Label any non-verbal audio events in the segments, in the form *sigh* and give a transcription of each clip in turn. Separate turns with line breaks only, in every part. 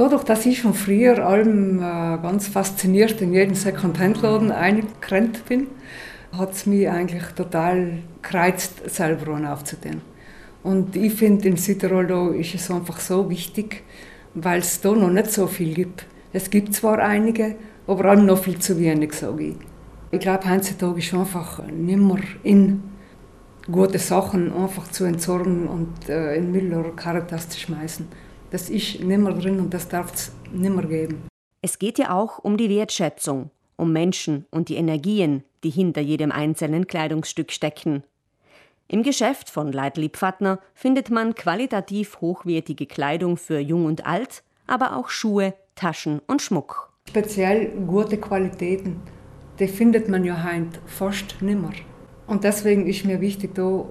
Dadurch, dass ich schon früher allem äh, ganz fasziniert in jeden Second-Hand-Laden eingerannt bin, hat es mich eigentlich total gereizt, selber einen aufzutun. Und ich finde, in Südtirol da ist es einfach so wichtig, weil es da noch nicht so viel gibt. Es gibt zwar einige, aber allem noch viel zu wenig, sage ich. Ich glaube, heutzutage ist einfach nicht mehr in gute Sachen einfach zu entsorgen und äh, in Müll oder Caritas zu schmeißen. Das ist nicht mehr drin und das darf es nicht mehr geben.
Es geht ja auch um die Wertschätzung, um Menschen und die Energien, die hinter jedem einzelnen Kleidungsstück stecken. Im Geschäft von Leitlieb Pfattner findet man qualitativ hochwertige Kleidung für Jung und Alt, aber auch Schuhe, Taschen und Schmuck.
Speziell gute Qualitäten, die findet man ja heute fast nimmer. Und deswegen ist mir wichtig, da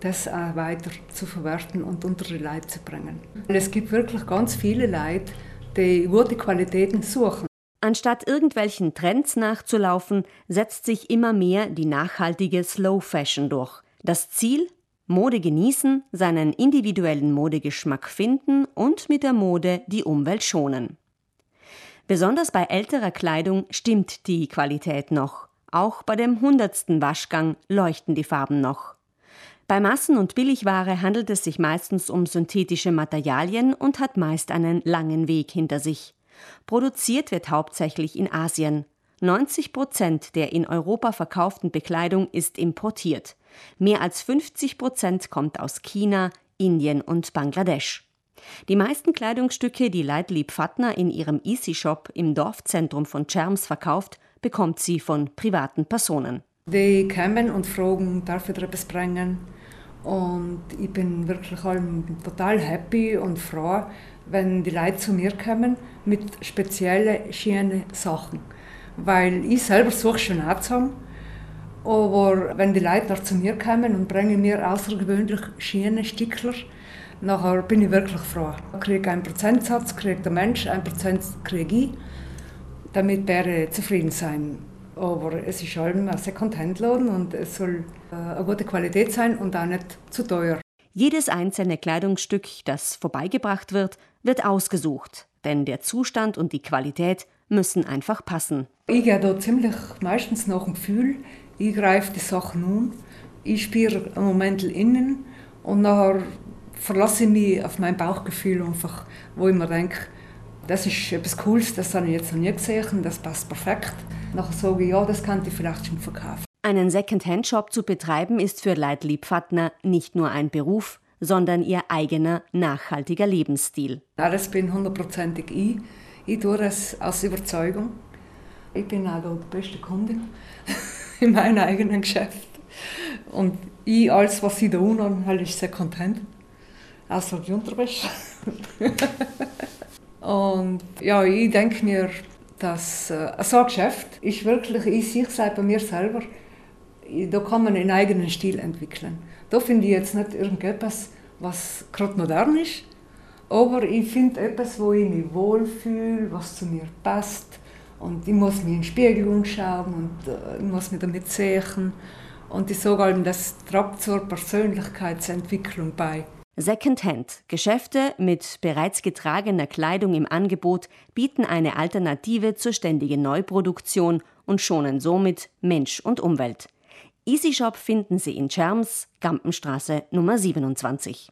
das auch weiter zu verwerten und unter die Leute zu bringen. Es gibt wirklich ganz viele Leute, die gute Qualitäten suchen.
Anstatt irgendwelchen Trends nachzulaufen, setzt sich immer mehr die nachhaltige Slow Fashion durch. Das Ziel? Mode genießen, seinen individuellen Modegeschmack finden und mit der Mode die Umwelt schonen. Besonders bei älterer Kleidung stimmt die Qualität noch. Auch bei dem hundertsten Waschgang leuchten die Farben noch. Bei Massen- und Billigware handelt es sich meistens um synthetische Materialien und hat meist einen langen Weg hinter sich. Produziert wird hauptsächlich in Asien. 90 Prozent der in Europa verkauften Bekleidung ist importiert. Mehr als 50 Prozent kommt aus China, Indien und Bangladesch. Die meisten Kleidungsstücke, die Leitlieb Fatner in ihrem Easy Shop im Dorfzentrum von Cherms verkauft, bekommt sie von privaten Personen.
Die kommen und fragen, darf ich etwas bringen? Und ich bin wirklich total happy und froh, wenn die Leute zu mir kommen mit speziellen, schönen Sachen. Weil ich selber suche schon auch zusammen aber wenn die Leute zu mir kommen und bringen mir außergewöhnlich schöne Stickler, nachher bin ich wirklich froh. Ich kriege einen Prozentsatz, kriegt der Mensch, ein Prozent kriege ich, damit wäre zufrieden sein. Aber es ist allem ein Second-Hand-Laden und es soll äh, eine gute Qualität sein und auch nicht zu teuer.
Jedes einzelne Kleidungsstück, das vorbeigebracht wird, wird ausgesucht, denn der Zustand und die Qualität müssen einfach passen.
Ich gehe da ziemlich meistens nach dem Gefühl. Ich greife die Sachen um, ich spüre einen Moment innen und nachher verlasse ich mich auf mein Bauchgefühl einfach, wo ich mir denke, das ist etwas Cooles, das habe ich jetzt noch nie gesehen, das passt perfekt. Nachher sage ich, ja, das könnte ich vielleicht schon verkaufen.
Einen Second-Hand-Shop zu betreiben ist für Leitlieb Pfattner nicht nur ein Beruf, sondern ihr eigener nachhaltiger Lebensstil.
Ja, das bin hundertprozentig ich. Ich tue das aus Überzeugung. Ich bin auch die beste Kundin *laughs* in meinem eigenen Geschäft. Und ich, alles, was ich da unten habe, ist sehr content. Außer die Unterwäsche. *laughs* Und ja, ich denke mir, dass äh, so ein Geschäft ist wirklich, ich sehe es bei mir selber, da kann man einen eigenen Stil entwickeln. Da finde ich jetzt nicht irgendetwas, was gerade modern ist, aber ich finde etwas, wo ich mich wohlfühle, was zu mir passt. Und ich muss mich in den Spiegel anschauen und äh, ich muss mich damit sehen. Und ich sage allem, das trägt zur Persönlichkeitsentwicklung bei.
Secondhand. Geschäfte mit bereits getragener Kleidung im Angebot bieten eine Alternative zur ständigen Neuproduktion und schonen somit Mensch und Umwelt. EasyShop finden Sie in Scherms, Gampenstraße Nummer 27.